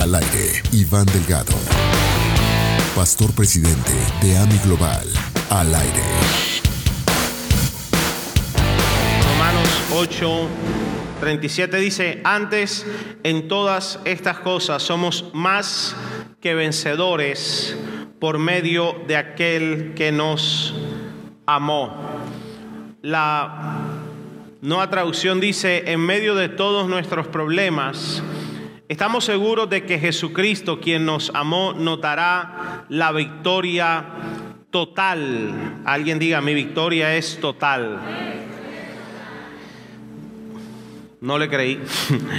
Al aire, Iván Delgado, pastor presidente de AMI Global. Al aire. Romanos 8, 37 dice, antes en todas estas cosas somos más que vencedores por medio de aquel que nos amó. La nueva traducción dice, en medio de todos nuestros problemas, estamos seguros de que Jesucristo, quien nos amó, nos dará la victoria total. Alguien diga, mi victoria es total. No le creí.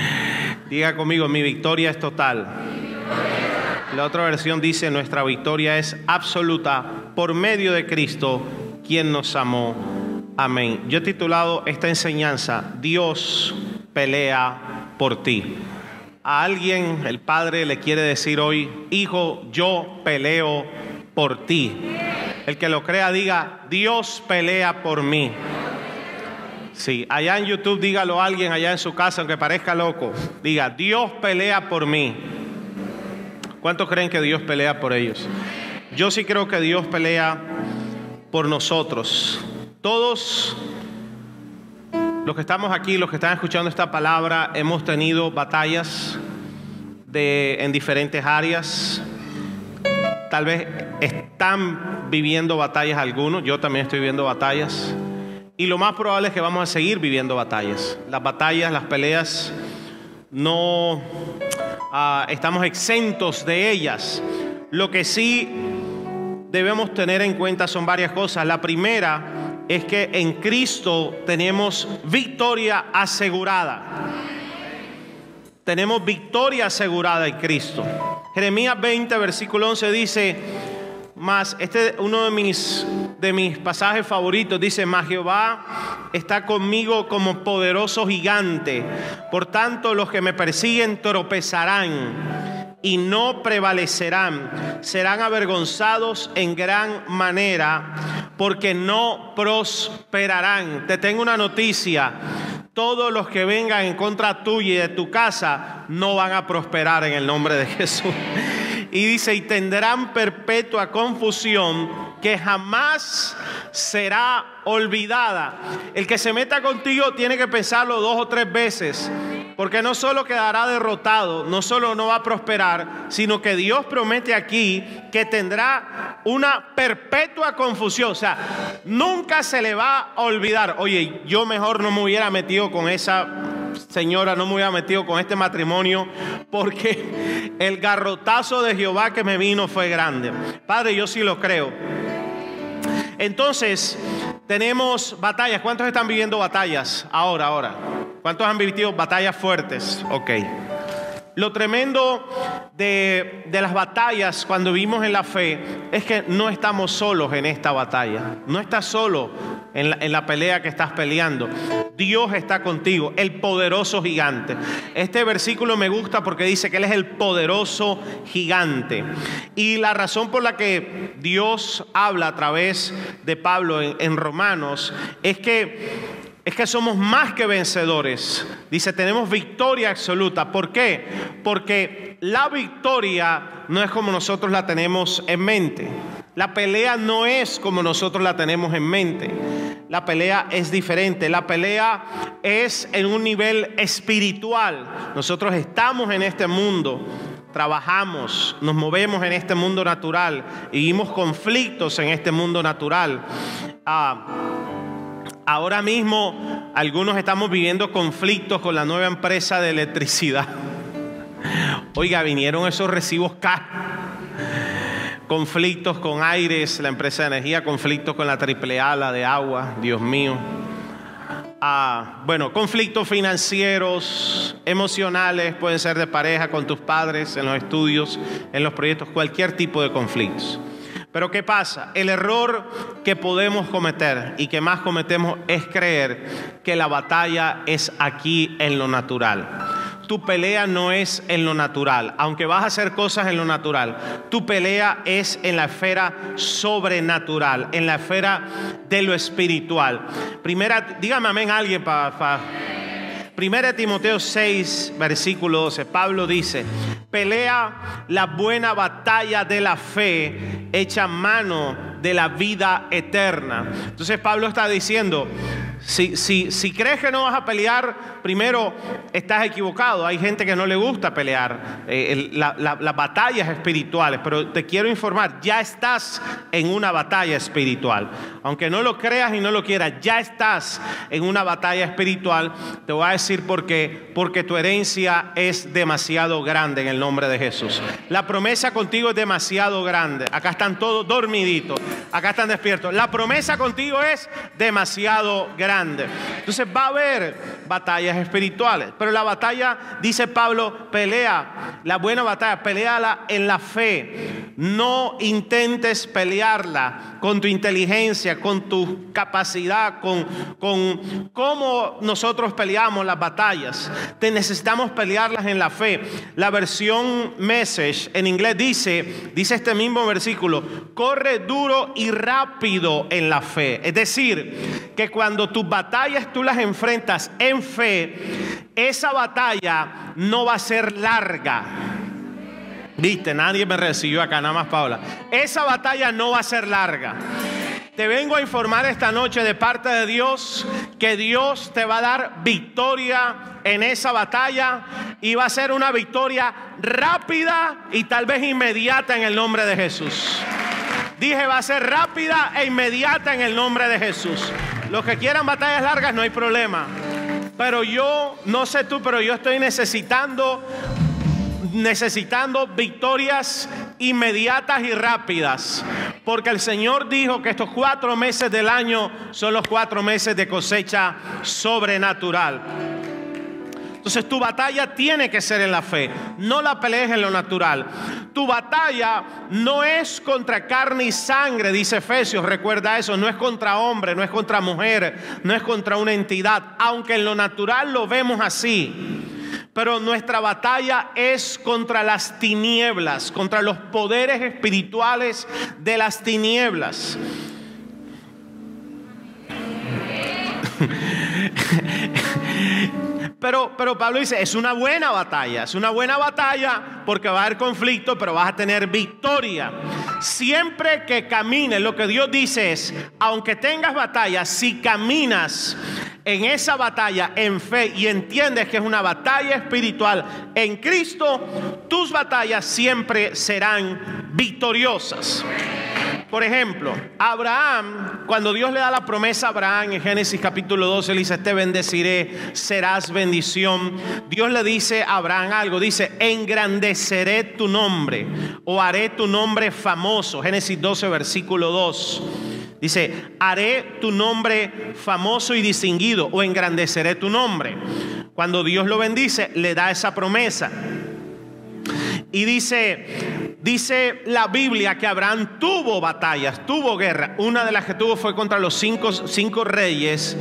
diga conmigo, mi victoria es total. La otra versión dice, nuestra victoria es absoluta por medio de Cristo, quien nos amó. Amén. Yo he titulado esta enseñanza, Dios pelea por ti. A alguien el Padre le quiere decir hoy, hijo, yo peleo por ti. El que lo crea diga, Dios pelea por mí. Sí, allá en YouTube dígalo a alguien allá en su casa, aunque parezca loco. Diga, Dios pelea por mí. ¿Cuántos creen que Dios pelea por ellos? Yo sí creo que Dios pelea por nosotros. Todos los que estamos aquí, los que están escuchando esta palabra, hemos tenido batallas de, en diferentes áreas. Tal vez están viviendo batallas algunos, yo también estoy viviendo batallas. Y lo más probable es que vamos a seguir viviendo batallas. Las batallas, las peleas, no uh, estamos exentos de ellas. Lo que sí debemos tener en cuenta son varias cosas. La primera es que en Cristo tenemos victoria asegurada. Tenemos victoria asegurada en Cristo. Jeremías 20, versículo 11 dice, más, este es uno de mis, de mis pasajes favoritos, dice, más Jehová está conmigo como poderoso gigante, por tanto los que me persiguen tropezarán y no prevalecerán, serán avergonzados en gran manera, porque no prosperarán. Te tengo una noticia, todos los que vengan en contra tuya y de tu casa no van a prosperar en el nombre de Jesús. Y dice, y tendrán perpetua confusión que jamás será olvidada. El que se meta contigo tiene que pensarlo dos o tres veces, porque no solo quedará derrotado, no solo no va a prosperar, sino que Dios promete aquí que tendrá una perpetua confusión. O sea, nunca se le va a olvidar, oye, yo mejor no me hubiera metido con esa señora, no me hubiera metido con este matrimonio, porque el garrotazo de Jehová que me vino fue grande. Padre, yo sí lo creo. Entonces, tenemos batallas. ¿Cuántos están viviendo batallas ahora, ahora? ¿Cuántos han vivido batallas fuertes? Ok. Lo tremendo de, las batallas cuando vivimos en la fe es que no estamos solos en esta batalla. No estás solo en la, pelea que estás peleando. Dios está contigo, el poderoso gigante. Este versículo me gusta porque dice que Él es el poderoso gigante. Y la razón por la que Dios habla a través de Pablo en Romanos es que es que somos más que vencedores. Dice, tenemos victoria absoluta. ¿Por qué? Porque la victoria no es como nosotros la tenemos en mente. La pelea no es como nosotros la tenemos en mente. La pelea es diferente. La pelea es en un nivel espiritual. Nosotros estamos en este mundo trabajamos, nos movemos en este mundo natural vivimos conflictos en este mundo natural. Ah, Ahora mismo algunos estamos viviendo conflictos con la nueva empresa de electricidad. Oiga, vinieron esos recibos caros. Conflictos con Aires, la empresa de energía, conflictos con la AAA, la de agua, Dios mío. Ah, bueno, conflictos financieros, emocionales, pueden ser de pareja, con tus padres, en los estudios, en los proyectos, cualquier tipo de conflictos. Pero ¿qué pasa? El error que podemos cometer y que más cometemos es creer que la batalla es aquí en lo natural. Tu pelea no es en lo natural, aunque vas a hacer cosas en lo natural. Tu pelea es en la esfera sobrenatural, en la esfera de lo espiritual. Primera, dígame amén alguien para... Pa, 1 Timoteo 6, versículo 12, Pablo dice, pelea la buena batalla de la fe, echa mano de la vida eterna. Entonces Pablo está diciendo, si, crees que no vas a pelear, primero estás equivocado. Hay gente que no le gusta pelear eh, las batallas espirituales, pero te quiero informar, ya estás en una batalla espiritual. Aunque no lo creas y no lo quieras, ya estás en una batalla espiritual. Te voy a decir por qué. Porque tu herencia es demasiado grande en el nombre de Jesús. La promesa contigo es demasiado grande. Acá están todos dormiditos, acá están despiertos. La promesa contigo es demasiado grande. Entonces va a haber batallas espirituales, pero la batalla, dice Pablo, pelea, la buena batalla, peleala en la fe. No intentes pelearla con tu inteligencia, con tu capacidad, con, con cómo nosotros peleamos las batallas. Te necesitamos pelearlas en la fe. La versión Message en inglés dice, dice este mismo versículo, corre duro y rápido en la fe. Es decir, que cuando tú batallas tú las enfrentas en fe, esa batalla no va a ser larga. Viste, nadie me recibió acá, nada más Paula. Esa batalla no va a ser larga. Te vengo a informar esta noche de parte de Dios que Dios te va a dar victoria en esa batalla y va a ser una victoria rápida y tal vez inmediata en el nombre de Jesús. Dije, va a ser rápida e inmediata en el nombre de Jesús. Los que quieran batallas largas no hay problema. Pero yo, no sé tú, pero yo estoy necesitando, necesitando victorias inmediatas y rápidas. Porque el Señor dijo que estos cuatro meses del año son los cuatro meses de cosecha sobrenatural. Entonces tu batalla tiene que ser en la fe, no la pelees en lo natural. Tu batalla no es contra carne y sangre, dice Efesios, recuerda eso, no es contra hombre, no es contra mujer, no es contra una entidad, aunque en lo natural lo vemos así. Pero nuestra batalla es contra las tinieblas, contra los poderes espirituales de las tinieblas. Pero, pero Pablo dice, es una buena batalla, es una buena batalla porque va a haber conflicto, pero vas a tener victoria. Siempre que camines, lo que Dios dice es, aunque tengas batalla, si caminas en esa batalla en fe y entiendes que es una batalla espiritual en Cristo, tus batallas siempre serán victoriosas. Por ejemplo, Abraham, cuando Dios le da la promesa a Abraham en Génesis capítulo 12, le dice, te bendeciré, serás bendición. Dios le dice a Abraham algo, dice, engrandeceré tu nombre o haré tu nombre famoso. Génesis 12, versículo 2. Dice, haré tu nombre famoso y distinguido o engrandeceré tu nombre. Cuando Dios lo bendice, le da esa promesa. Y dice, dice la Biblia que Abraham tuvo batallas, tuvo guerra. Una de las que tuvo fue contra los cinco, cinco reyes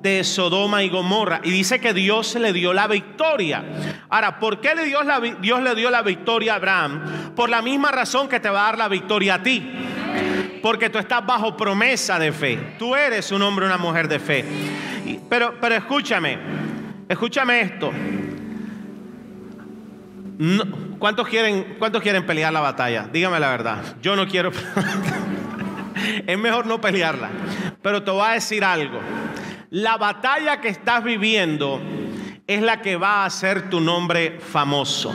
de Sodoma y Gomorra. Y dice que Dios le dio la victoria. Ahora, ¿por qué le dio la, Dios le dio la victoria a Abraham? Por la misma razón que te va a dar la victoria a ti. Porque tú estás bajo promesa de fe. Tú eres un hombre una mujer de fe. Pero, pero escúchame, escúchame esto. ¿Cuántos, quieren, ¿Cuántos quieren pelear la batalla? Dígame la verdad. Yo no quiero. es mejor no pelearla. Pero te voy a decir algo. La batalla que estás viviendo es la que va a hacer tu nombre famoso.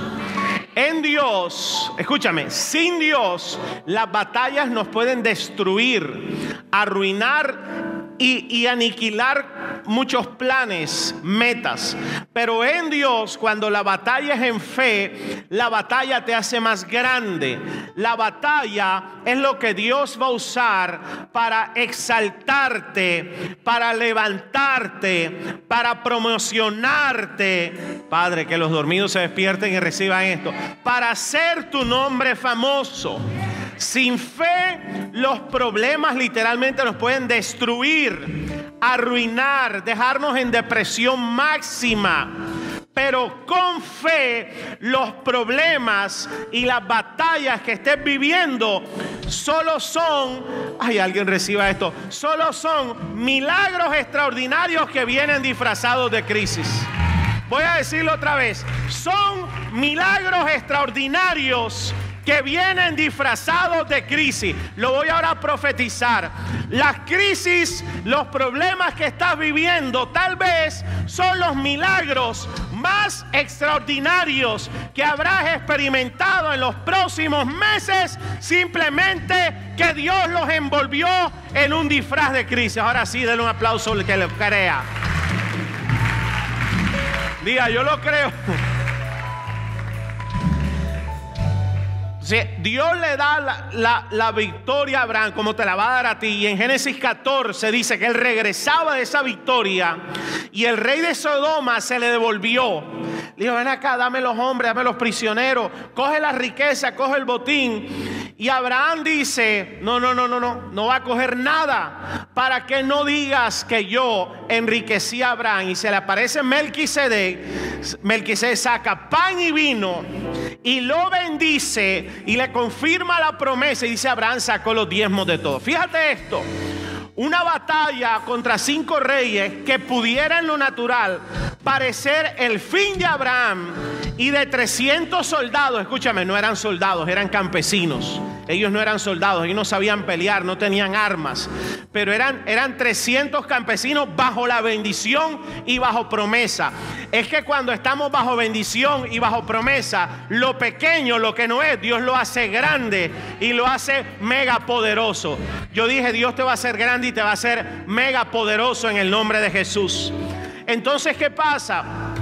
En Dios, escúchame, sin Dios las batallas nos pueden destruir, arruinar y, aniquilar muchos planes, metas. Pero en Dios, cuando la batalla es en fe, la batalla te hace más grande. La batalla es lo que Dios va a usar para exaltarte, para levantarte, para promocionarte. Padre, que los dormidos se despierten y reciban esto. Para hacer tu nombre famoso. Sin fe, los problemas literalmente nos pueden destruir, arruinar, dejarnos en depresión máxima. Pero con fe los problemas y las batallas que estés viviendo solo son, ay, alguien reciba esto, solo son milagros extraordinarios que vienen disfrazados de crisis. Voy a decirlo otra vez. Son milagros extraordinarios que vienen disfrazados de crisis. Lo voy ahora a profetizar. Las crisis, los problemas que estás viviendo, tal vez son los milagros más extraordinarios que habrás experimentado en los próximos meses, simplemente que Dios los envolvió en un disfraz de crisis. Ahora sí, denle un aplauso al que lo crea. Diga, yo lo creo. Dios le da la, victoria a Abraham como te la va a dar a ti. Y en Génesis 14 dice que él regresaba de esa victoria y el rey de Sodoma se le devolvió. Le dijo, ven acá, dame los hombres, dame los prisioneros, coge la riqueza, coge el botín. Y Abraham dice, no, no, no, no, no, no va a coger nada para que no digas que yo enriquecí a Abraham. Y se le aparece Melquisedec, Melquisedec saca pan y vino y lo bendice y le confirma la promesa y dice Abraham sacó los diezmos de todo. Fíjate esto, una batalla contra cinco reyes que pudiera en lo natural parecer el fin de Abraham y de 300 soldados, escúchame, no eran soldados, eran campesinos. Ellos no eran soldados, ellos no sabían pelear, no tenían armas, pero eran, eran 300 campesinos bajo la bendición y bajo promesa. Es que cuando estamos bajo bendición y bajo promesa, lo pequeño, lo que no es, Dios lo hace grande y lo hace mega poderoso. Yo dije, Dios te va a hacer grande y te va a hacer mega poderoso en el nombre de Jesús. Entonces, ¿qué pasa?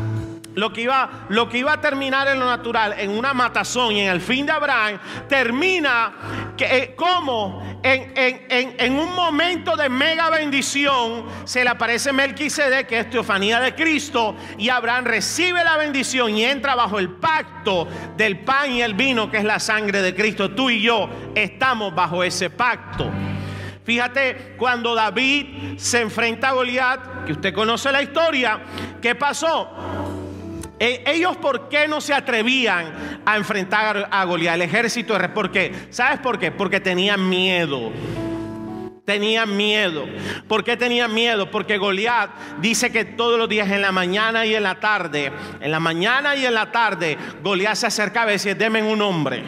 Lo que, iba, lo que iba a terminar en lo natural, en una matazón y en el fin de Abraham, termina que, eh, como en, un momento de mega bendición se le aparece Melquisede, que es teofanía de Cristo, y Abraham recibe la bendición y entra bajo el pacto del pan y el vino, que es la sangre de Cristo. Tú y yo estamos bajo ese pacto. Fíjate, cuando David se enfrenta a Goliat, que usted conoce la historia, ¿qué pasó? E, ellos por qué no se atrevían a enfrentar a Goliat, el ejército de ¿Por qué? ¿Sabes por qué? Porque tenían miedo. Tenían miedo. ¿Por qué tenían miedo? Porque Goliat dice que todos los días en la mañana y en la tarde, en la mañana y en la tarde, Goliat se acercaba y decía, denme un hombre.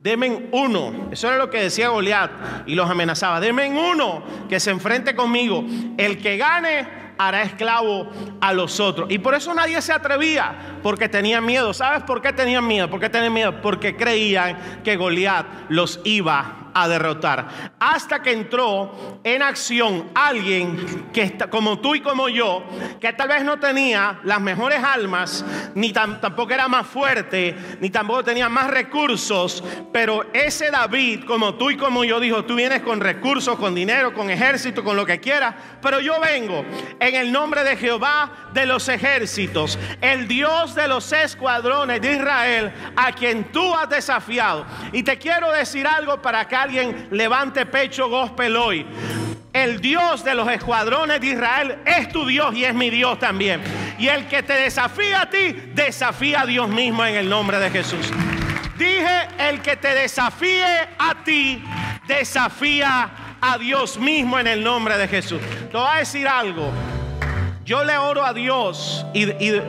Demen uno. Eso era lo que decía Goliat y los amenazaba. Demen uno que se enfrente conmigo. El que gane hará esclavo a los otros. Y por eso nadie se atrevía, porque tenían miedo. ¿Sabes por qué tenían miedo? ¿Por qué tenían miedo? Porque creían que Goliat los iba a derrotar. Hasta que entró en acción alguien que está, como tú y como yo, que tal vez no tenía las mejores almas, ni tampoco era más fuerte, ni tampoco tenía más recursos, pero ese David, como tú y como yo, dijo, tú vienes con recursos, con dinero, con ejército, con lo que quieras, pero yo vengo en el nombre de Jehová de los ejércitos, el Dios de los escuadrones de Israel, a quien tú has desafiado. Y te quiero decir algo para que alguien levante pecho gospel hoy. El Dios de los escuadrones de Israel es tu Dios y es mi Dios también. Y el que te desafía a ti, desafía a Dios mismo en el nombre de Jesús. Dije, el que te desafíe a ti, desafía a Dios mismo en el nombre de Jesús. Te voy a decir algo. Yo le oro a Dios y, y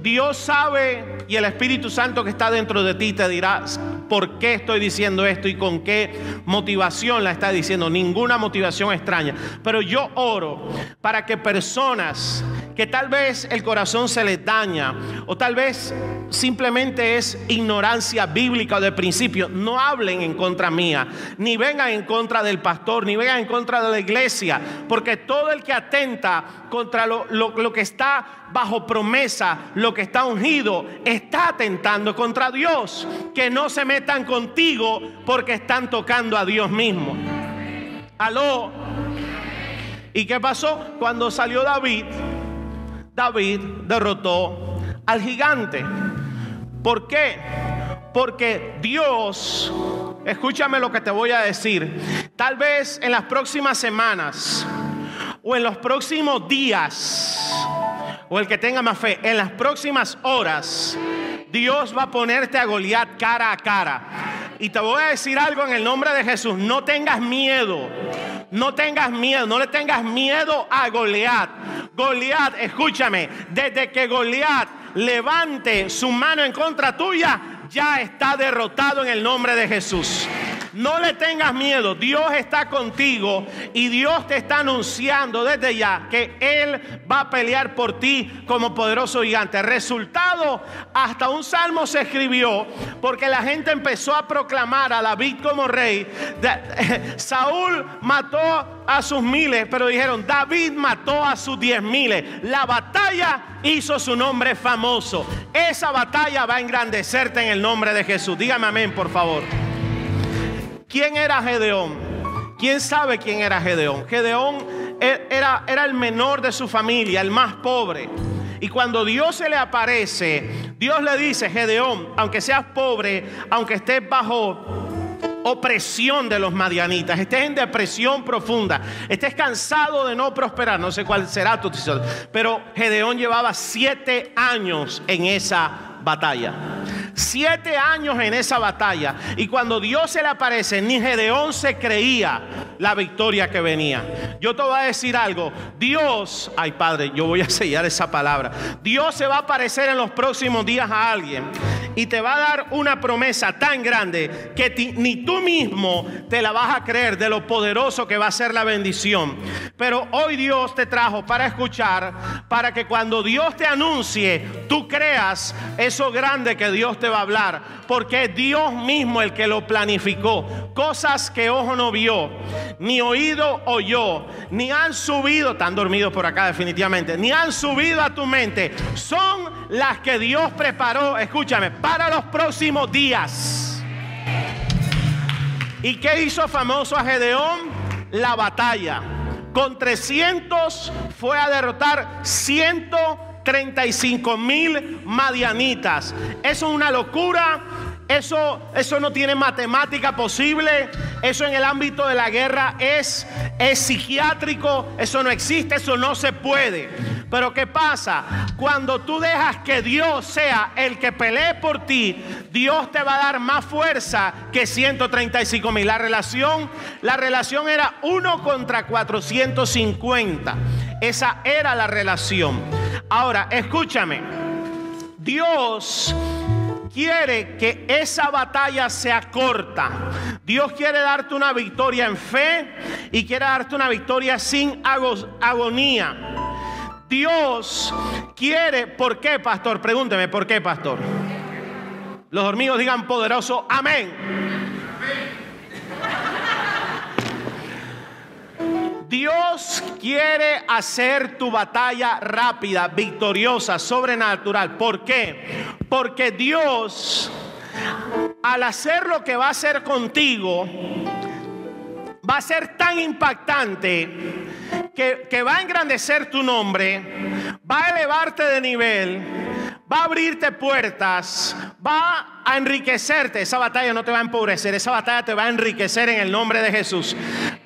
Dios sabe y el Espíritu Santo que está dentro de ti te dirá por qué estoy diciendo esto y con qué motivación la está diciendo. Ninguna motivación extraña. Pero yo oro para que personas que tal vez el corazón se les daña o tal vez simplemente es ignorancia bíblica de principio, no hablen en contra mía, ni vengan en contra del pastor, ni vengan en contra de la iglesia, porque todo el que atenta contra lo, lo que está bajo promesa, lo que está ungido, está atentando contra Dios. Que no se metan contigo porque están tocando a Dios mismo. Aló. ¿Y qué pasó? Cuando salió David, David derrotó al gigante. ¿Por qué? Porque Dios, escúchame lo que te voy a decir, tal vez en las próximas semanas o en los próximos días, o el que tenga más fe, en las próximas horas, Dios va a ponerte a Goliat cara a cara. Y te voy a decir algo en el nombre de Jesús, no tengas miedo. No tengas miedo, no le tengas miedo a Goliat. Goliat, escúchame, desde que Goliat levante su mano en contra tuya, ya está derrotado en el nombre de Jesús. No le tengas miedo, Dios está contigo y Dios te está anunciando desde ya que Él va a pelear por ti como poderoso gigante. Resultado, hasta un salmo se escribió porque la gente empezó a proclamar a David como rey. Saúl mató a sus miles, pero dijeron, David mató a sus diez miles. La batalla hizo su nombre famoso. Esa batalla va a engrandecerte en el nombre de Jesús. Dígame amén, por favor. ¿Quién era Gedeón? ¿Quién sabe quién era Gedeón? Gedeón e-, era, era el menor de su familia, el más pobre. Y cuando Dios se le aparece, Dios le dice, Gedeón, aunque seas pobre, aunque estés bajo opresión de los madianitas, estés en depresión profunda, estés cansado de no prosperar, no sé cuál será tu pero Gedeón llevaba siete años en esa batalla. Siete años en esa batalla. Y cuando Dios se le aparece, ni Gedeón se creía la victoria que venía. Yo te voy a decir algo. Dios, ay Padre, yo voy a sellar esa palabra. Dios se va a aparecer en los próximos días a alguien y te va a dar una promesa tan grande que ni tú mismo te la vas a creer de lo poderoso que va a ser la bendición. Pero hoy Dios te trajo para escuchar, para que cuando Dios te anuncie, tú creas eso grande que Dios te va a hablar, porque es Dios mismo el que lo planificó. Cosas que ojo no vio, ni oído oyó, ni han subido, están dormidos por acá definitivamente, ni han subido a tu mente, son las que Dios preparó, escúchame, para los próximos días. ¿Y qué hizo famoso a Gedeón? La batalla. Con 300 fue a derrotar 100 35 mil madianitas. Eso es una locura. Eso, eso no tiene matemática posible. Eso en el ámbito de la guerra es, es psiquiátrico. Eso no existe. Eso no se puede. Pero ¿qué pasa? Cuando tú dejas que Dios sea el que pelee por ti, Dios te va a dar más fuerza que 135 mil. La relación, la relación era uno contra 450. Esa era la relación. Ahora, escúchame. Dios quiere que esa batalla sea corta. Dios quiere darte una victoria en fe y quiere darte una victoria sin agonía. Dios quiere, ¿por qué, pastor? Pregúnteme, ¿por qué, pastor? Los dormidos digan poderoso, amén. Dios quiere hacer tu batalla rápida, victoriosa, sobrenatural. ¿Por qué? Porque Dios, al hacer lo que va a hacer contigo, va a ser tan impactante que, que va a engrandecer tu nombre, va a elevarte de nivel, va a abrirte puertas, va a enriquecerte. Esa batalla no te va a empobrecer, esa batalla te va a enriquecer en el nombre de Jesús.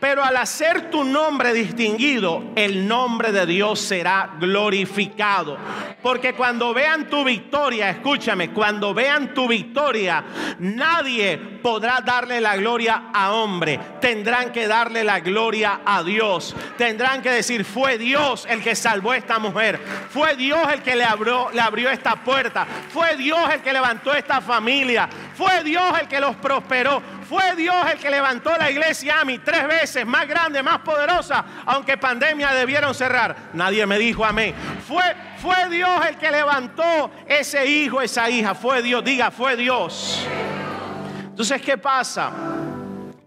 Pero al hacer tu nombre distinguido, el nombre de Dios será glorificado. Porque cuando vean tu victoria, escúchame, cuando vean tu victoria, nadie podrá darle la gloria a hombre. Tendrán que darle la gloria a Dios. Tendrán que decir, fue Dios el que salvó a esta mujer. Fue Dios el que le abrió, le abrió esta puerta. Fue Dios el que levantó esta familia fue Dios el que los prosperó. Fue Dios el que levantó la iglesia a mí tres veces más grande, más poderosa, aunque pandemia debieron cerrar. Nadie me dijo amén. Fue, fue Dios el que levantó ese hijo, esa hija. Fue Dios, diga, fue Dios. Entonces, ¿qué pasa?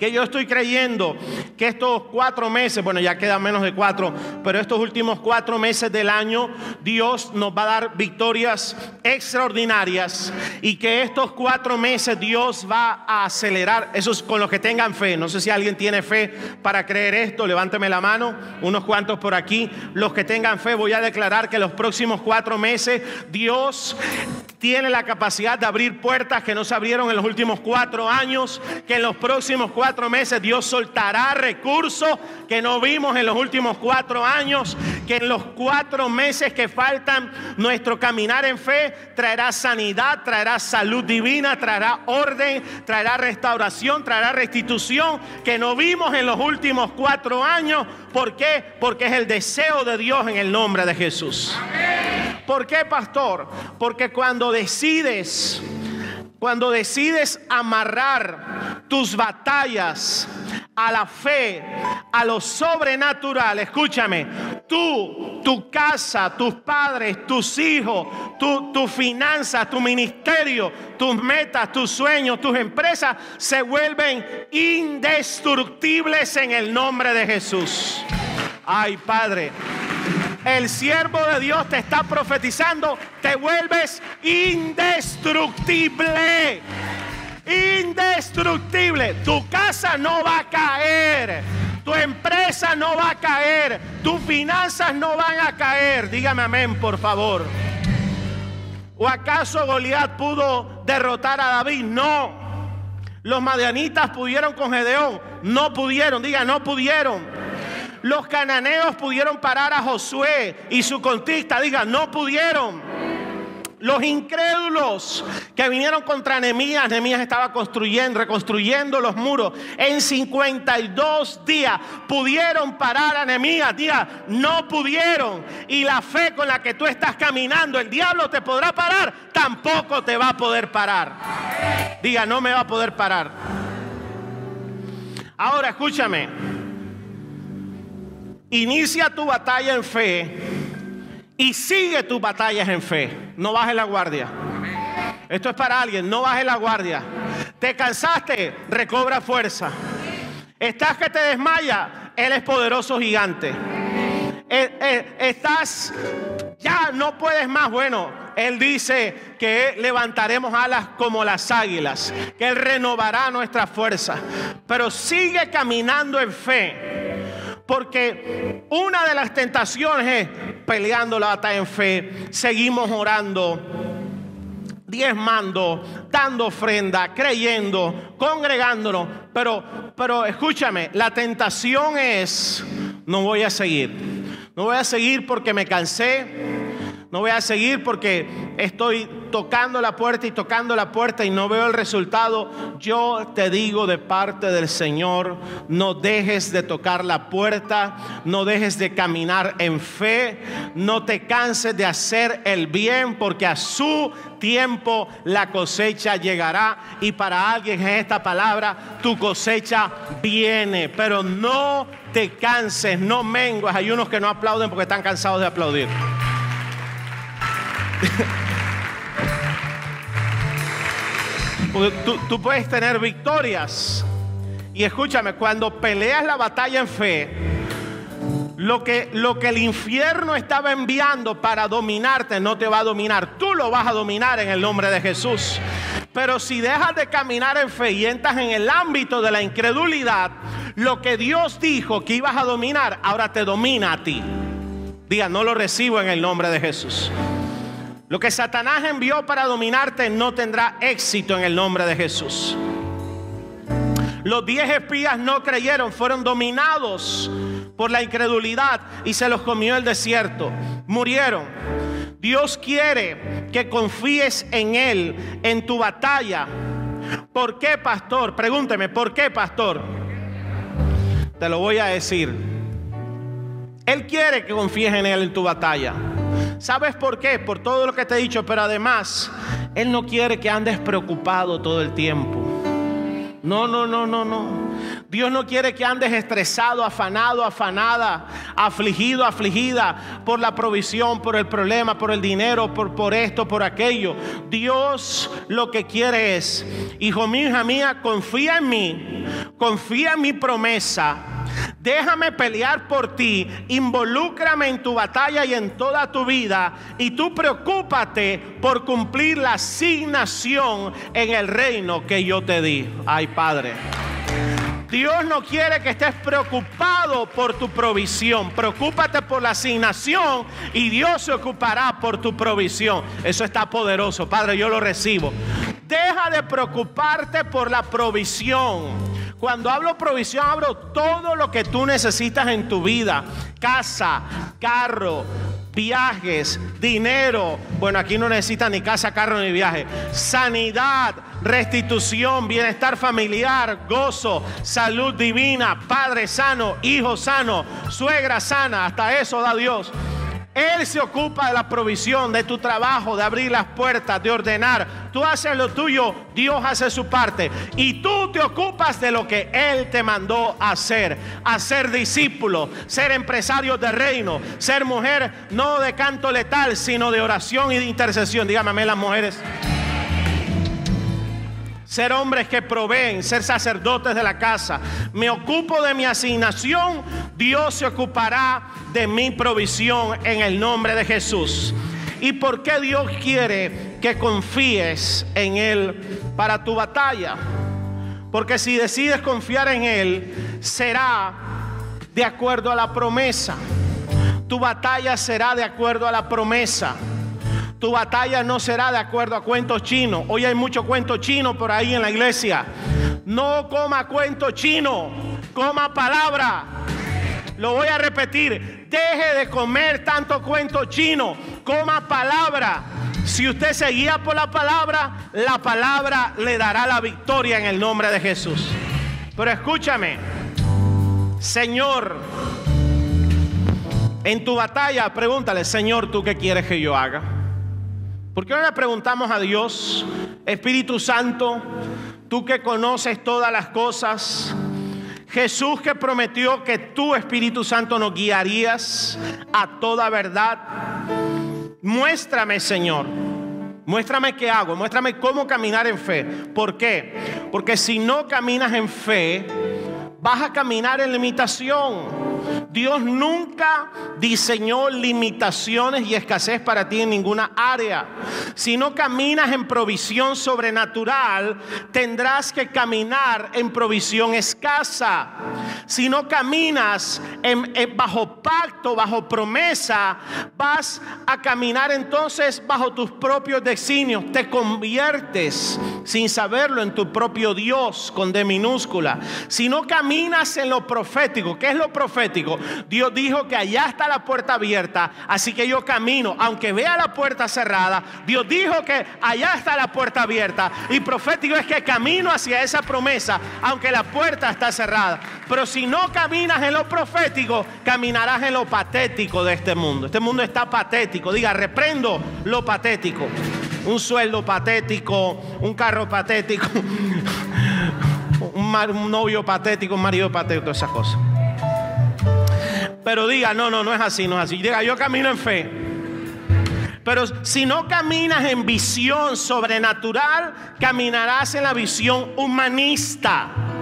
Que yo estoy creyendo que estos cuatro meses, bueno, ya quedan menos de cuatro, pero estos últimos cuatro meses del año, Dios nos va a dar victorias extraordinarias y que estos cuatro meses Dios va a acelerar, eso es con los que tengan fe. No sé si alguien tiene fe para creer esto, levánteme la mano, unos cuantos por aquí. Los que tengan fe, voy a declarar que los próximos cuatro meses Dios tiene la capacidad de abrir puertas que no se abrieron en los últimos cuatro años, que en los próximos cuatro cuatro meses Dios soltará recursos que no vimos en los últimos cuatro años, que en los cuatro meses que faltan nuestro caminar en fe traerá sanidad, traerá salud divina, traerá orden, traerá restauración, traerá restitución que no vimos en los últimos cuatro años. ¿Por qué? Porque es el deseo de Dios en el nombre de Jesús. ¿Por qué, pastor? Porque cuando decides cuando decides amarrar tus batallas a la fe, a lo sobrenatural, escúchame, tú, tu casa, tus padres, tus hijos, tu, tu finanzas, tu ministerio, tus metas, tus sueños, tus empresas se vuelven indestructibles en el nombre de Jesús. Ay, Padre. El siervo de Dios te está profetizando, te vuelves indestructible. Indestructible. Tu casa no va a caer. Tu empresa no va a caer. Tus finanzas no van a caer. Dígame amén, por favor. ¿O acaso Goliat pudo derrotar a David? No. Los madianitas pudieron con Gedeón. No pudieron. Diga, no pudieron. Los cananeos pudieron parar a Josué y su contista. Diga, no pudieron. Los incrédulos que vinieron contra Nehemías, Nehemías estaba construyendo, reconstruyendo los muros. En 52 días pudieron parar a Nehemías. Diga, no pudieron. Y la fe con la que tú estás caminando, el diablo te podrá parar, tampoco te va a poder parar. Diga, no me va a poder parar. Ahora escúchame. Inicia tu batalla en fe y sigue tus batallas en fe. No bajes la guardia. Esto es para alguien, no bajes la guardia. Te cansaste, recobra fuerza. Estás que te desmaya, Él es poderoso gigante. Eh, eh, estás, ya no puedes más. Bueno, Él dice que levantaremos alas como las águilas, que Él renovará nuestra fuerza. Pero sigue caminando en fe porque una de las tentaciones es peleando la batalla en fe, seguimos orando, diezmando, dando ofrenda, creyendo, congregándonos. Pero, pero escúchame, la tentación es, no voy a seguir. No voy a seguir porque me cansé. No voy a seguir porque estoy tocando la puerta y tocando la puerta y no veo el resultado. Yo te digo de parte del Señor, no dejes de tocar la puerta, no dejes de caminar en fe, no te canses de hacer el bien porque a su tiempo la cosecha llegará y para alguien en esta palabra tu cosecha viene, pero no te canses, no mengues. Hay unos que no aplauden porque están cansados de aplaudir. tú, puedes tener victorias. Y escúchame, cuando peleas la batalla en fe, lo que, lo que el infierno estaba enviando para dominarte no te va a dominar. Tú lo vas a dominar en el nombre de Jesús. Pero si dejas de caminar en fe y entras en el ámbito de la incredulidad, lo que Dios dijo que ibas a dominar, ahora te domina a ti. Diga, no lo recibo en el nombre de Jesús. Lo que Satanás envió para dominarte no tendrá éxito en el nombre de Jesús. Los diez espías no creyeron, fueron dominados por la incredulidad y se los comió el desierto. Murieron. Dios quiere que confíes en Él, en tu batalla. ¿Por qué, pastor? Pregúnteme, ¿por qué, pastor? Te lo voy a decir. Él quiere que confíes en Él en tu batalla. ¿Sabes por qué? Por todo lo que te he dicho, pero además, Él no quiere que andes preocupado todo el tiempo. No, no, no, no, no. Dios no quiere que andes estresado, afanado, afanada, afligido, afligida por la provisión, por el problema, por el dinero, por, esto, por aquello. Dios lo que quiere es, hijo mío, hija mía, confía en mí, confía en mi promesa Déjame pelear por ti, involúcrame en tu batalla y en toda tu vida y tú preocúpate por cumplir la asignación en el reino que yo te di. Ay, Padre. Dios no quiere que estés preocupado por tu provisión. Preocúpate por la asignación y Dios se ocupará por tu provisión. Eso está poderoso, Padre, yo lo recibo. Deja de preocuparte por la provisión. Cuando hablo provisión, hablo todo lo que tú necesitas en tu vida. Casa, carro, viajes, dinero. Bueno, aquí no necesita ni casa, carro ni viaje. Sanidad, restitución, bienestar familiar, gozo, salud divina, padre sano, hijo sano, suegra sana. Hasta eso da Dios. Él se ocupa de la provisión, de tu trabajo, de abrir las puertas, de ordenar. Tú haces lo tuyo, Dios hace su parte. Y tú te ocupas de lo que Él te mandó hacer. Hacer discípulo, ser empresario de reino, ser mujer no de canto letal, sino de oración y de intercesión. Dígame las mujeres ser hombres que proveen, ser sacerdotes de la casa. Me ocupo de mi asignación, Dios se ocupará de mi provisión en el nombre de Jesús. ¿Y por qué Dios quiere que confíes en Él para tu batalla? Porque si decides confiar en Él, será de acuerdo a la promesa. Tu batalla será de acuerdo a la promesa. Tu batalla no será de acuerdo a cuentos chinos. Hoy hay mucho cuento chino por ahí en la iglesia. No coma cuento chino, coma palabra. Lo voy a repetir. Deje de comer tanto cuento chino, coma palabra. Si usted se guía por la palabra, la palabra le dará la victoria en el nombre de Jesús. Pero escúchame, Señor, en tu batalla pregúntale, Señor, ¿tú qué quieres que yo haga? ¿Por qué no le preguntamos a Dios, Espíritu Santo, tú que conoces todas las cosas, Jesús que prometió que tú, Espíritu Santo, nos guiarías a toda verdad? Muéstrame, Señor. Muéstrame qué hago, muéstrame cómo caminar en fe. ¿Por qué? Porque si no caminas en fe, vas a caminar en limitación. Dios nunca diseñó limitaciones y escasez para ti en ninguna área. Si no caminas en provisión sobrenatural, tendrás que caminar en provisión escasa. Si no caminas bajo pacto, bajo promesa, vas a caminar entonces bajo tus propios designios. Te conviertes sin saberlo en tu propio Dios con D minúscula. Si no caminas en lo profético, ¿qué es lo profético? Dios dijo que allá está la puerta abierta, así que yo camino, aunque vea la puerta cerrada. Dios dijo que allá está la puerta abierta y profético es que camino hacia esa promesa, aunque la puerta está cerrada. Pero si no caminas en lo profético, caminarás en lo patético de este mundo. Este mundo está patético. Diga, reprendo lo patético. Un sueldo patético, un carro patético, un, novio patético, un marido patético, esas cosas. Pero diga, no, no, no es así, no es así. Diga, yo camino en fe. Pero si no caminas en visión sobrenatural, caminarás en la visión humanista.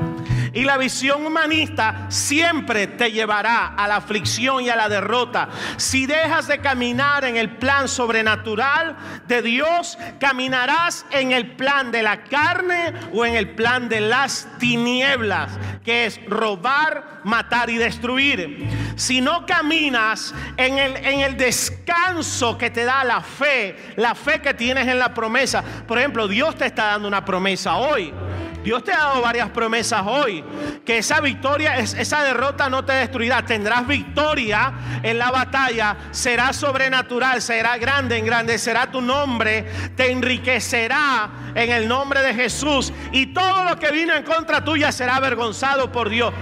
Y la visión humanista siempre te llevará a la aflicción y a la derrota. Si dejas de caminar en el plan sobrenatural de Dios, caminarás en el plan de la carne o en el plan de las tinieblas, que es robar, matar y destruir. Si no caminas en el, en el descanso que te da la fe, la fe que tienes en la promesa. Por ejemplo, Dios te está dando una promesa hoy. Dios te ha dado varias promesas hoy. Que esa victoria, esa derrota no te destruirá. Tendrás victoria en la batalla. Será sobrenatural, será grande, engrandecerá tu nombre. Te enriquecerá en el nombre de Jesús. Y todo lo que vino en contra tuya será avergonzado por Dios.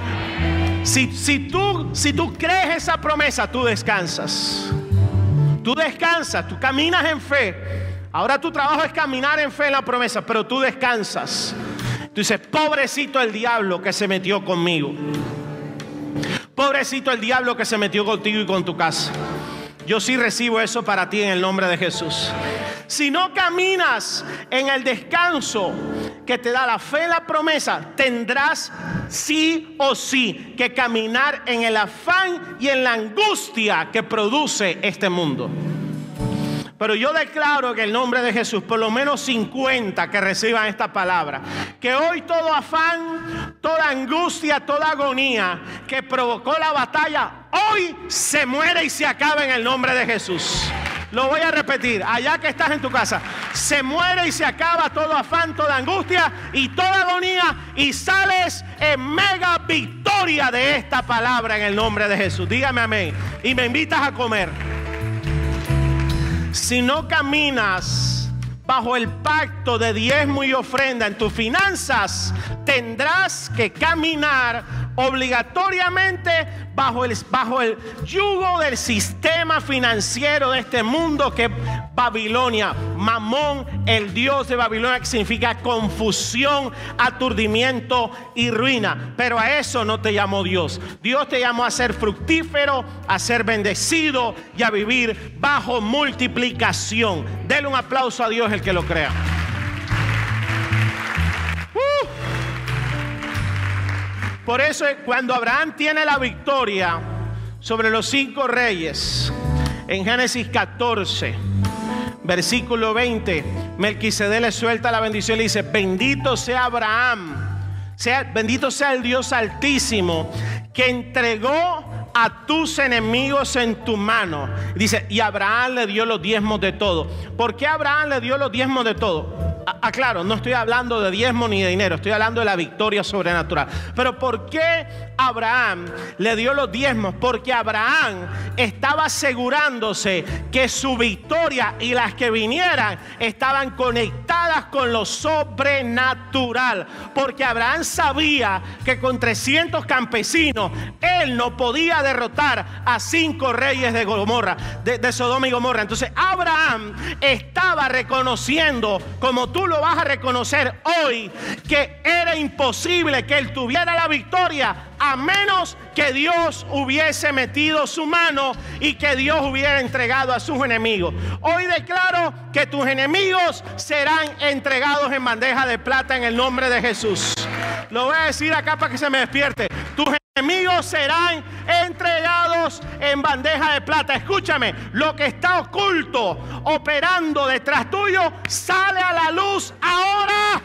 Si, tú, tú crees esa promesa, tú descansas. Tú descansas, tú caminas en fe. Ahora tu trabajo es caminar en fe en la promesa, pero tú descansas. Tú dices, pobrecito el diablo que se metió conmigo. Pobrecito el diablo que se metió contigo y con tu casa. Yo sí recibo eso para ti en el nombre de Jesús. Si no caminas en el descanso que te da la fe, la promesa, tendrás sí o sí que caminar en el afán y en la angustia que produce este mundo. Pero yo declaro que el nombre de Jesús, por lo menos 50 que reciban esta palabra, que hoy todo afán, toda angustia, toda agonía que provocó la batalla, hoy se muere y se acaba en el nombre de Jesús. Lo voy a repetir, allá que estás en tu casa, se muere y se acaba todo afán, toda angustia y toda agonía y sales en mega victoria de esta palabra en el nombre de Jesús. Dígame amén. Y me invitas a comer. Si no caminas bajo el pacto de diezmo y ofrenda en tus finanzas, tendrás que caminar obligatoriamente bajo el, bajo el yugo del sistema financiero de este mundo que es Babilonia. Mamón, el dios de Babilonia, que significa confusión, aturdimiento y ruina. Pero a eso no te llamó Dios. Dios te llamó a ser fructífero, a ser bendecido y a vivir bajo multiplicación. Dele un aplauso a Dios el que lo crea. Por eso cuando Abraham tiene la victoria sobre los cinco reyes, en Génesis 14, versículo 20, Melquisedec le suelta la bendición y le dice, bendito sea Abraham, sea, bendito sea el Dios altísimo, que entregó a tus enemigos en tu mano. Dice, y Abraham le dio los diezmos de todo. ¿Por qué Abraham le dio los diezmos de todo? aclaro, no estoy hablando de diezmo ni de dinero, estoy hablando de la victoria sobrenatural. Pero ¿por qué Abraham le dio los diezmos? Porque Abraham estaba asegurándose que su victoria y las que vinieran estaban conectadas con lo sobrenatural. Porque Abraham sabía que con 300 campesinos él no podía derrotar a cinco reyes de Gomorra, de, Sodoma y Gomorra. Entonces Abraham estaba reconociendo como tú tú lo vas a reconocer hoy que era imposible que él tuviera la victoria a menos que Dios hubiese metido su mano y que Dios hubiera entregado a sus enemigos. Hoy declaro que tus enemigos serán entregados en bandeja de plata en el nombre de Jesús. Lo voy a decir acá para que se me despierte. Tus enemigos serán entregados en bandeja de plata. Escúchame, lo que está oculto, operando detrás tuyo, sale a la luz ahora.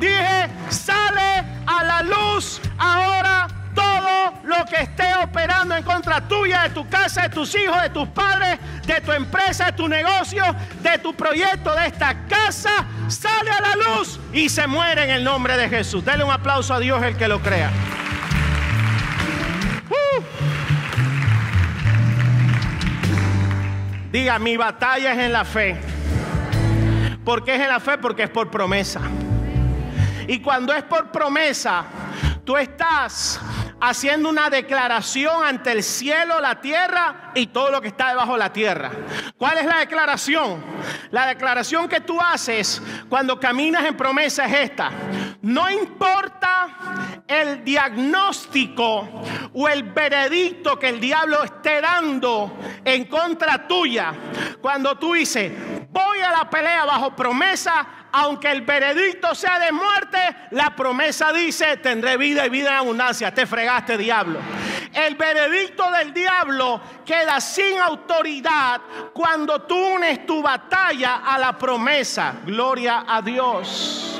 Dije, sale a la luz ahora todo lo que esté operando en contra tuya, de tu casa, de tus hijos, de tus padres, de tu empresa, de tu negocio, de tu proyecto, de esta casa, sale a la luz y se muere en el nombre de Jesús. Dale un aplauso a Dios el que lo crea. Diga, mi batalla es en la fe. ¿Por qué es en la fe? Porque es por promesa. Y cuando es por promesa, tú estás haciendo una declaración ante el cielo, la tierra y todo lo que está debajo de la tierra. ¿Cuál es la declaración? La declaración que tú haces cuando caminas en promesa es esta. No importa el diagnóstico o el veredicto que el diablo esté dando en contra tuya. Cuando tú dices, voy a la pelea bajo promesa, aunque el veredicto sea de muerte, la promesa dice, tendré vida y vida en abundancia. Te fregaste, diablo. El veredicto del diablo queda sin autoridad cuando tú unes tu batalla a la promesa. Gloria a Dios.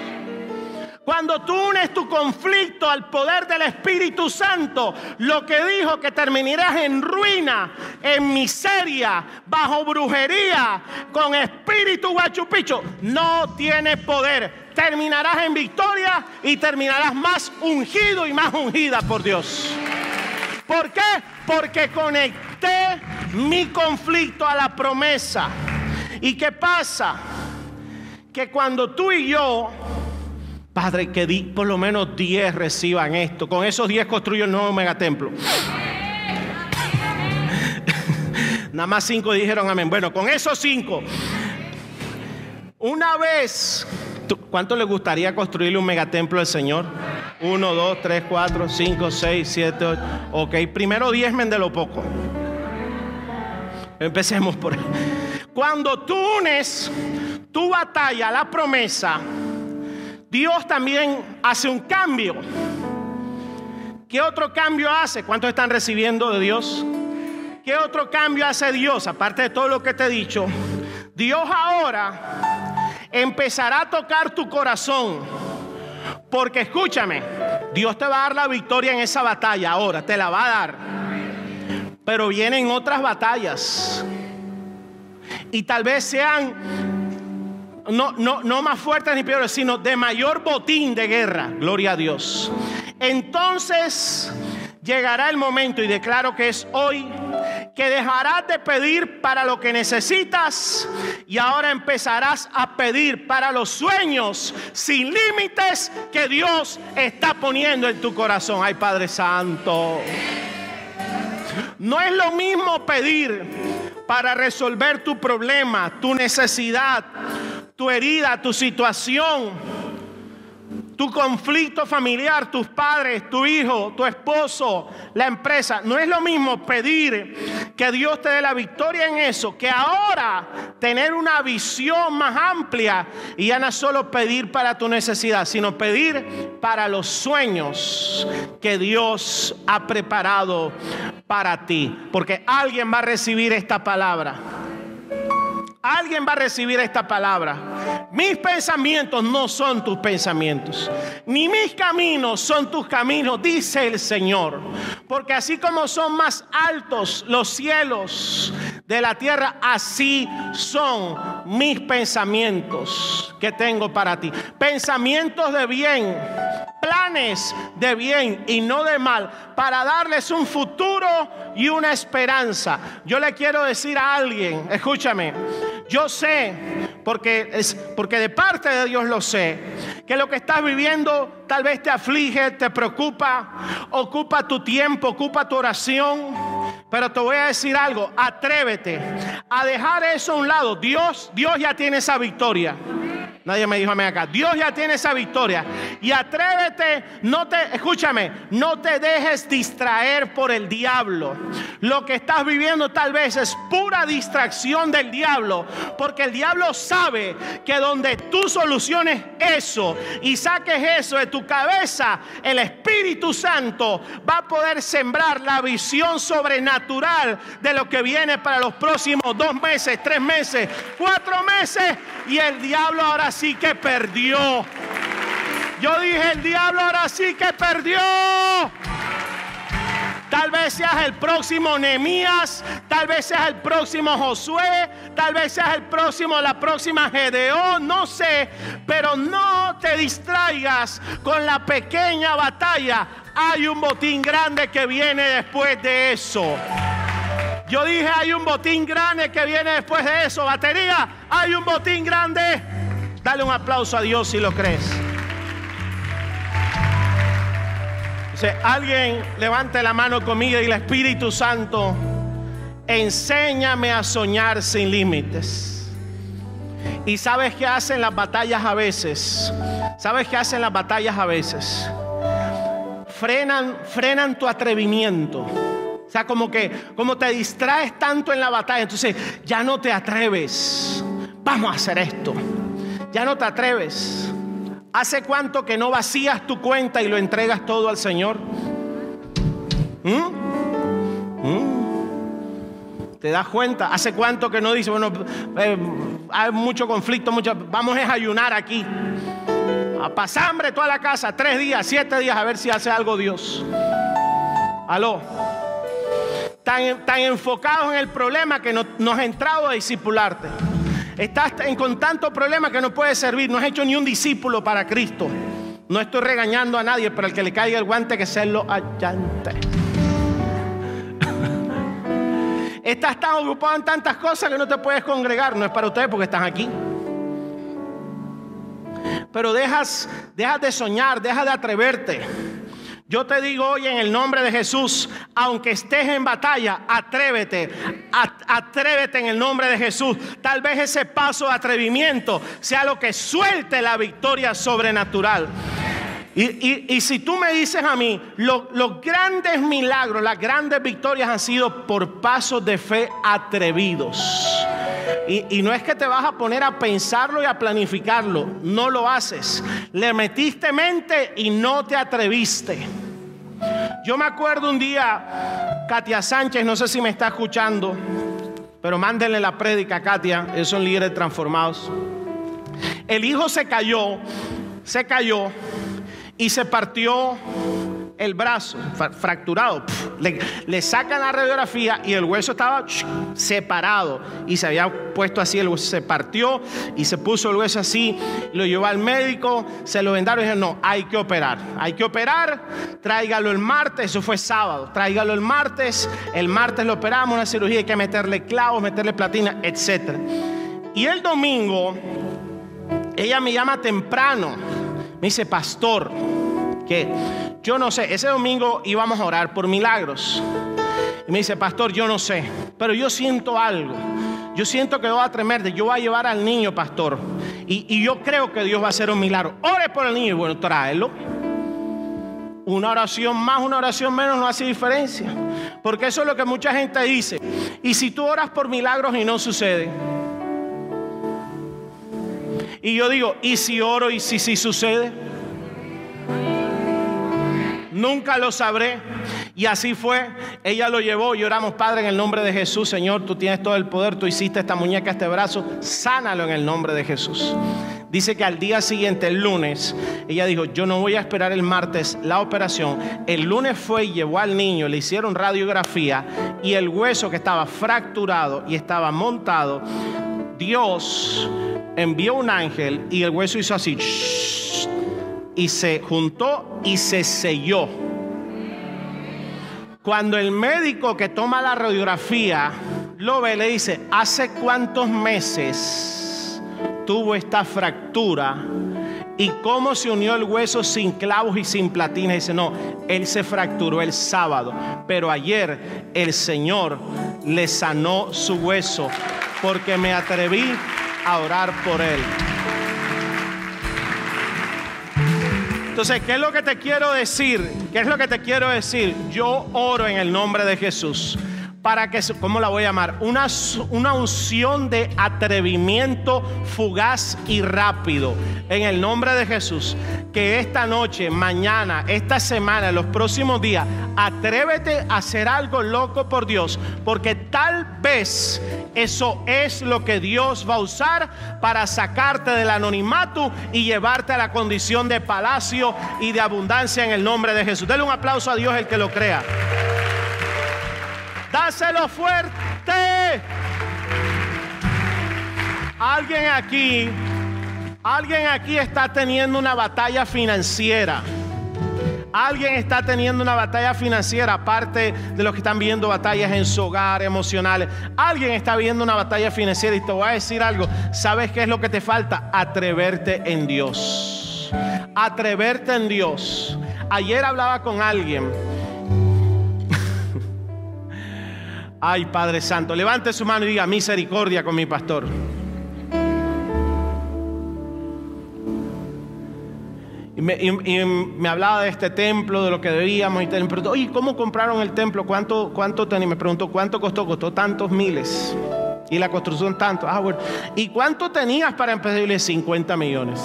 Cuando tú unes tu conflicto al poder del Espíritu Santo, lo que dijo que terminarás en ruina, en miseria, bajo brujería, con espíritu guachupicho, no tiene poder. Terminarás en victoria y terminarás más ungido y más ungida por Dios. ¿Por qué? Porque conecté mi conflicto a la promesa. ¿Y qué pasa? Que cuando tú y yo Padre, que por lo menos 10 reciban esto. Con esos 10 construyo el nuevo megatemplo. Nada más 5 dijeron amén. Bueno, con esos 5, una vez, ¿cuánto le gustaría construirle un megatemplo al Señor? 1, 2, 3, 4, 5, 6, 7, 8. Ok, primero 10 de lo poco. Empecemos por ahí. Cuando tú unes tu batalla, la promesa, Dios también hace un cambio. ¿Qué otro cambio hace? ¿Cuántos están recibiendo de Dios? ¿Qué otro cambio hace Dios? Aparte de todo lo que te he dicho, Dios ahora empezará a tocar tu corazón. Porque escúchame, Dios te va a dar la victoria en esa batalla ahora, te la va a dar. Pero vienen otras batallas. y tal vez sean no, no, no más fuertes ni peores, sino de mayor botín de guerra. Gloria a Dios. Entonces llegará el momento, y declaro que es hoy, que dejarás de pedir para lo que necesitas y ahora empezarás a pedir para los sueños sin límites que Dios está poniendo en tu corazón. Ay Padre Santo. No es lo mismo pedir para resolver tu problema, tu necesidad, tu herida, tu situación tu conflicto familiar, tus padres, tu hijo, tu esposo, la empresa. No es lo mismo pedir que Dios te dé la victoria en eso, que ahora tener una visión más amplia y ya no solo pedir para tu necesidad, sino pedir para los sueños que Dios ha preparado para ti. Porque alguien va a recibir esta palabra. Alguien va a recibir esta palabra. Mis pensamientos no son tus pensamientos, ni mis caminos son tus caminos, dice el Señor. Porque así como son más altos los cielos de la tierra, así son mis pensamientos que tengo para ti. Pensamientos de bien, planes de bien y no de mal, para darles un futuro y una esperanza. Yo le quiero decir a alguien, escúchame, yo sé, porque, es, porque de parte de Dios lo sé, que lo que estás viviendo tal vez te aflige, te preocupa, ocupa tu tiempo, ocupa tu oración. Pero te voy a decir algo, atrévete a dejar eso a un lado. Dios, Dios ya tiene esa victoria. Nadie me dijo a mí acá. Dios ya tiene esa victoria. Y atrévete, no te, escúchame, no te dejes distraer por el diablo. Lo que estás viviendo tal vez es pura distracción del diablo. Porque el diablo sabe que donde tú soluciones eso y saques eso de tu cabeza, el Espíritu Santo va a poder sembrar la visión sobrenatural de lo que viene para los próximos dos meses, tres meses, cuatro meses. Y el diablo ahora sí que perdió. Yo dije, el diablo ahora sí que perdió. Tal vez seas el próximo Nehemías, tal vez seas el próximo Josué, tal vez seas el próximo, la próxima Gedeón, no sé, pero no te distraigas con la pequeña batalla. Hay un botín grande que viene después de eso. Yo dije, hay un botín grande que viene después de eso. Batería, hay un botín grande. Dale un aplauso a Dios si lo crees. Dice, alguien levante la mano conmigo y el Espíritu Santo, enséñame a soñar sin límites. Y sabes qué hacen las batallas a veces. ¿Sabes qué hacen las batallas a veces? Frenan, frenan tu atrevimiento. O sea, como que como te distraes tanto en la batalla, entonces ya no te atreves. Vamos a hacer esto. Ya no te atreves. ¿Hace cuánto que no vacías tu cuenta y lo entregas todo al Señor? ¿Mm? ¿Mm? ¿Te das cuenta? ¿Hace cuánto que no dice, bueno, eh, hay mucho conflicto, mucho, vamos a ayunar aquí? A pasar hambre toda la casa, tres días, siete días, a ver si hace algo Dios. Aló. Tan, tan enfocados en el problema que no, nos has entrado a discipularte. Estás con tanto problema que no puedes servir. No has hecho ni un discípulo para Cristo. No estoy regañando a nadie, pero el que le caiga el guante que sea lo allante. Estás tan ocupado en tantas cosas que no te puedes congregar. No es para ustedes porque están aquí. Pero dejas de soñar, dejas de atreverte. Yo te digo hoy en el nombre de Jesús, aunque estés en batalla, atrévete, atrévete en el nombre de Jesús. Tal vez ese paso de atrevimiento sea lo que suelte la victoria sobrenatural. Y, si tú me dices a mí, los grandes milagros, las grandes victorias han sido por pasos de fe atrevidos. Y, no es que te vas a poner a pensarlo y a planificarlo, no lo haces. Le metiste mente y no te atreviste. Yo me acuerdo un día, Katia Sánchez, no sé si me está escuchando, pero mándenle la prédica Katia, ellos son líderes transformados. El hijo se cayó, se cayó y se partió el brazo fracturado. le, sacan la radiografía y el hueso estaba separado y se había puesto así, el hueso se partió y se puso el hueso así. Lo llevó al médico, se lo vendaron y dijeron, no, hay que operar. Hay que operar, tráigalo el martes, eso fue sábado, tráigalo el martes, el martes lo operamos, una cirugía, hay que meterle clavos, meterle platina, etc. Y el domingo, ella me llama temprano, me dice, pastor, que yo no sé, ese domingo íbamos a orar por milagros. Y me dice, pastor, yo no sé, pero yo siento algo. Yo siento que voy a tremerte. Yo voy a llevar al niño, pastor. Y, yo creo que Dios va a hacer un milagro. Ore por el niño y bueno, tráelo. Una oración más, una oración menos no hace diferencia. Porque eso es lo que mucha gente dice. Y si tú oras por milagros y no sucede. Y yo digo, ¿y si oro y si sí sucede? Nunca lo sabré. Y así fue. Ella lo llevó y oramos, Padre, en el nombre de Jesús. Señor, tú tienes todo el poder. Tú hiciste esta muñeca, este brazo. Sánalo en el nombre de Jesús. Dice que al día siguiente, el lunes, ella dijo, yo no voy a esperar el martes la operación. El lunes fue y llevó al niño, le hicieron radiografía y el hueso que estaba fracturado y estaba montado, Dios envió un ángel y el hueso hizo así y se juntó y se selló. Cuando el médico que toma la radiografía lo ve, le dice, ¿hace cuántos meses tuvo esta fractura? ¿Y cómo se unió el hueso sin clavos y sin platina? Dice, no, él se fracturó el sábado, pero ayer el Señor le sanó su hueso porque me atreví a orar por él. Entonces, ¿qué es lo que te quiero decir? ¿Qué es lo que te quiero decir? Yo oro en el nombre de Jesús para que, ¿cómo la voy a llamar? Una, una unción de atrevimiento fugaz y rápido. En el nombre de Jesús. Que esta noche, mañana, esta semana, los próximos días, atrévete a hacer algo loco por Dios. Porque tal vez eso es lo que Dios va a usar para sacarte del anonimato y llevarte a la condición de palacio y de abundancia en el nombre de Jesús. Dele un aplauso a Dios el que lo crea. Dáselo fuerte. Alguien aquí, alguien aquí está teniendo una batalla financiera. Alguien está teniendo una batalla financiera, aparte de los que están viendo batallas en su hogar, emocionales. Alguien está viendo una batalla financiera y te voy a decir algo. ¿Sabes qué es lo que te falta? Atreverte en Dios. Atreverte en Dios. Ayer hablaba con alguien Ay, Padre Santo, levante su mano y diga misericordia con mi pastor. Y me, hablaba de este templo, de lo que debíamos. Y me preguntó, oye, ¿cómo compraron el templo? ¿Cuánto, cuánto tenía? Me preguntó, ¿cuánto costó? Costó tantos miles. Y la construcción tanto. Ah, bueno. ¿Y cuánto tenías para empezar? Y 50 millones.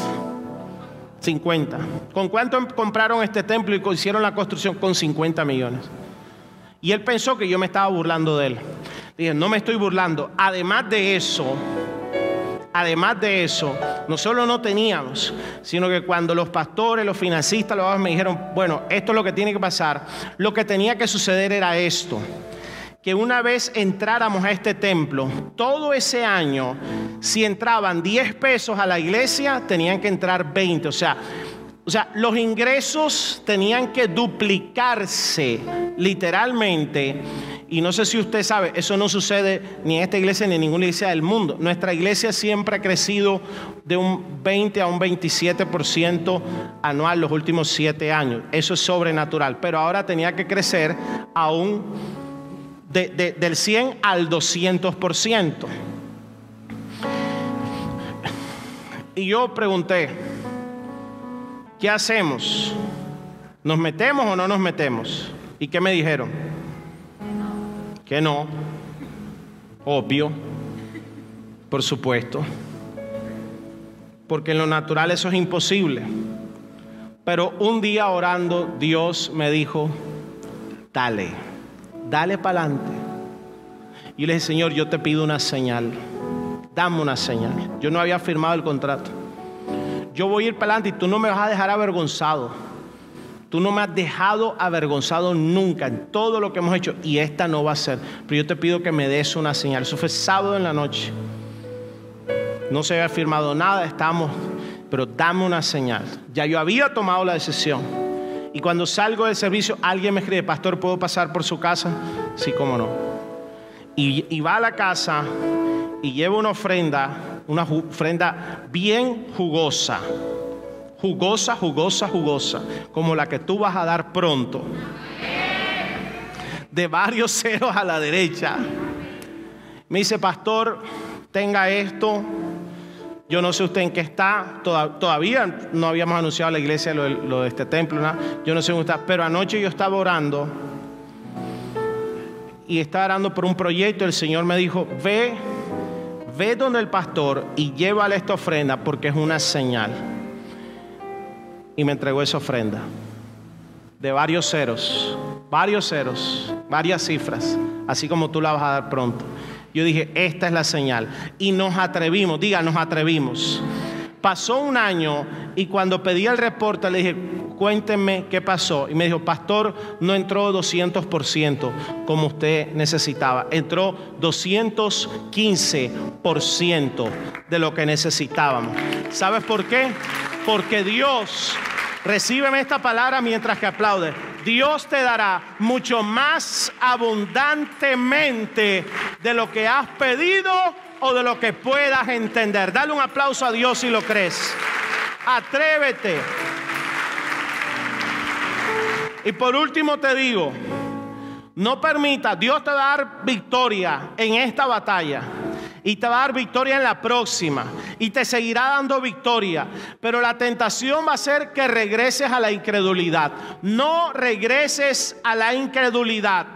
50. ¿Con cuánto compraron este templo y hicieron la construcción? Con 50 millones. Y él pensó que yo me estaba burlando de él. Dije, no me estoy burlando. Además de eso, además de eso, no solo no teníamos, sino que cuando los pastores, los financistas, los me dijeron, bueno, esto es lo que tiene que pasar, lo que tenía que suceder era esto que una vez entráramos a este templo, todo ese año, si entraban 10 pesos a la iglesia, tenían que entrar 20. O sea, o sea, los ingresos tenían que duplicarse literalmente. Y no sé si usted sabe, eso no sucede ni en esta iglesia ni en ninguna iglesia del mundo. Nuestra iglesia siempre ha crecido de un 20 a un 27% anual los últimos siete años. Eso es sobrenatural. Pero ahora tenía que crecer aún del 100 al 200%. Y yo pregunté, ¿qué hacemos? ¿Nos metemos o no nos metemos? ¿Y qué me dijeron? Que no. Obvio. Por supuesto. Porque en lo natural eso es imposible. Pero un día orando, Dios me dijo, dale, dale para adelante. Y le dije, Señor, yo te pido una señal. Dame una señal. Yo no había firmado el contrato yo voy a ir para adelante y tú no me vas a dejar avergonzado. Tú no me has dejado avergonzado nunca en todo lo que hemos hecho y esta no va a ser. Pero yo te pido que me des una señal. Eso fue sábado en la noche. No se había firmado nada, estamos, pero dame una señal. Ya yo había tomado la decisión. Y cuando salgo del servicio, alguien me escribe, pastor, ¿puedo pasar por su casa? Sí, cómo no. Y, y va a la casa y lleva una ofrenda, una ofrenda bien jugosa jugosa, jugosa, jugosa, como la que tú vas a dar pronto. De varios ceros a la derecha. Me dice, pastor, tenga esto. Yo no sé usted en qué está. Todavía no habíamos anunciado a la iglesia lo, de este templo. Yo no sé dónde está. Pero anoche yo estaba orando. Y estaba orando por un proyecto. El Señor me dijo, ve, ve donde el pastor y llévale esta ofrenda porque es una señal y me entregó esa ofrenda de varios ceros, varios ceros, varias cifras, así como tú la vas a dar pronto. Yo dije, esta es la señal. Y nos atrevimos, diga, nos atrevimos. Pasó un año y cuando pedí el reporte le dije, cuéntenme qué pasó. Y me dijo, pastor, no entró 200% como usted necesitaba. Entró 215% de lo que necesitábamos. ¿Sabes por qué? Porque Dios, recíbeme esta palabra mientras que aplaude. Dios te dará mucho más abundantemente de lo que has pedido o de lo que puedas entender. Dale un aplauso a Dios si lo crees. Atrévete. Y por último te digo, no permita, Dios te va a dar victoria en esta batalla y te va a dar victoria en la próxima y te seguirá dando victoria. Pero la tentación va a ser que regreses a la incredulidad. No regreses a la incredulidad.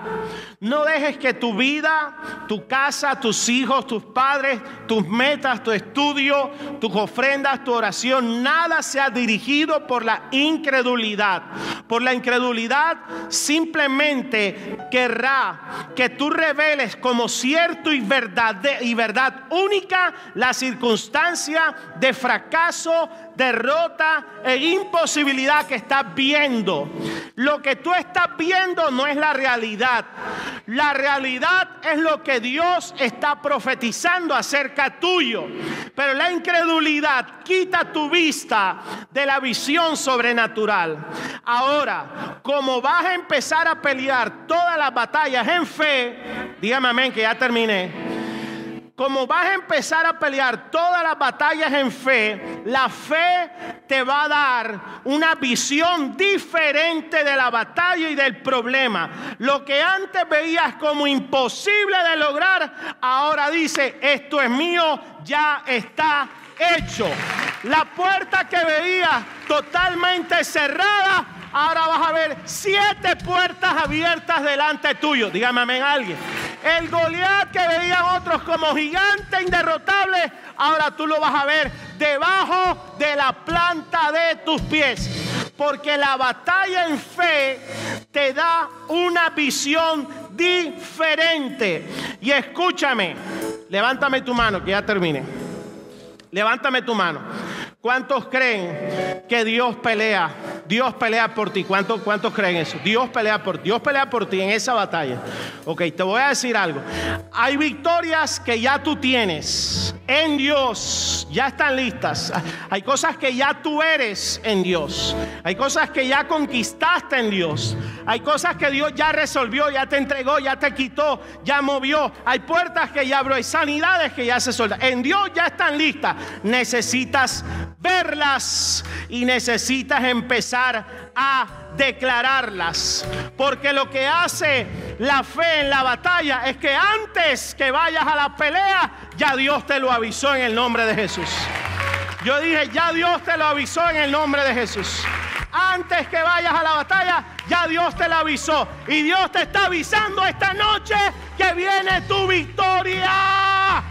No dejes que tu vida, tu casa, tus hijos, tus padres, tus metas, tu estudio, tus ofrendas, tu oración, nada sea dirigido por la incredulidad. Por la incredulidad simplemente querrá que tú reveles como cierto y verdad, y verdad única la circunstancia de fracaso, derrota e imposibilidad que estás viendo. Lo que tú estás viendo no es la realidad. La realidad es lo que Dios está profetizando acerca tuyo. Pero la incredulidad quita tu vista de la visión sobrenatural. Ahora, como vas a empezar a pelear todas las batallas en fe, dígame amén que ya terminé como vas a empezar a pelear todas las batallas en fe, la fe te va a dar una visión diferente de la batalla y del problema. Lo que antes veías como imposible de lograr, ahora dice, esto es mío, ya está hecho. La puerta que veías totalmente cerrada, ahora vas a ver siete puertas abiertas delante tuyo. Dígame amén alguien. El Goliat que veían otros como gigante inderrotable, ahora tú lo vas a ver debajo de la planta de tus pies. Porque la batalla en fe te da una visión diferente. Y escúchame, levántame tu mano que ya termine. Levántame tu mano. ¿Cuántos creen que Dios pelea? Dios pelea por ti. ¿Cuántos, ¿Cuántos creen eso? Dios pelea por ti. Dios pelea por ti en esa batalla. Ok, te voy a decir algo. Hay victorias que ya tú tienes en Dios. Ya están listas. Hay cosas que ya tú eres en Dios. Hay cosas que ya conquistaste en Dios. Hay cosas que Dios ya resolvió, ya te entregó, ya te quitó, ya movió. Hay puertas que ya abrió. Hay sanidades que ya se soltan. En Dios ya están listas. Necesitas verlas y necesitas empezar a declararlas. Porque lo que hace la fe en la batalla es que antes que vayas a la pelea, ya Dios te lo avisó en el nombre de Jesús. Yo dije, ya Dios te lo avisó en el nombre de Jesús. Antes que vayas a la batalla, ya Dios te lo avisó. Y Dios te está avisando esta noche que viene tu victoria.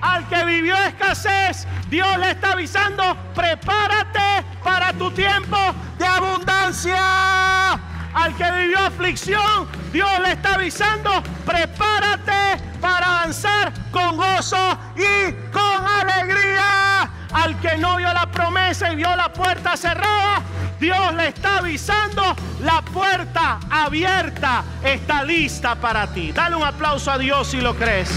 Al que vivió escasez, Dios le está avisando, prepárate para tu tiempo de abundancia. Al que vivió aflicción, Dios le está avisando, prepárate para avanzar con gozo y con alegría. Al que no vio la promesa y vio la puerta cerrada, Dios le está avisando, la puerta abierta está lista para ti. Dale un aplauso a Dios si lo crees.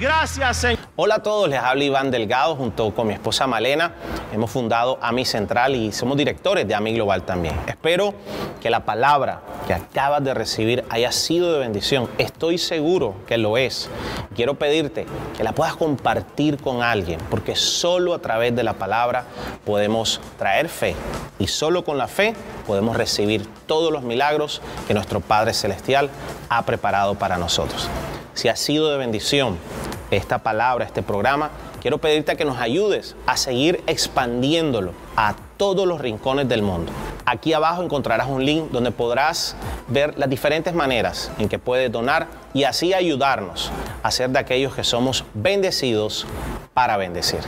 Gracias, Señor. Hola a todos, les habla Iván Delgado junto con mi esposa Malena. Hemos fundado AMI Central y somos directores de AMI Global también. Espero que la palabra que acabas de recibir haya sido de bendición. Estoy seguro que lo es. Quiero pedirte que la puedas compartir con alguien, porque solo a través de la palabra podemos traer fe y solo con la fe podemos recibir todos los milagros que nuestro Padre Celestial ha preparado para nosotros. Si ha sido de bendición, esta palabra, este programa, quiero pedirte que nos ayudes a seguir expandiéndolo a todos los rincones del mundo. Aquí abajo encontrarás un link donde podrás ver las diferentes maneras en que puedes donar y así ayudarnos a ser de aquellos que somos bendecidos para bendecir.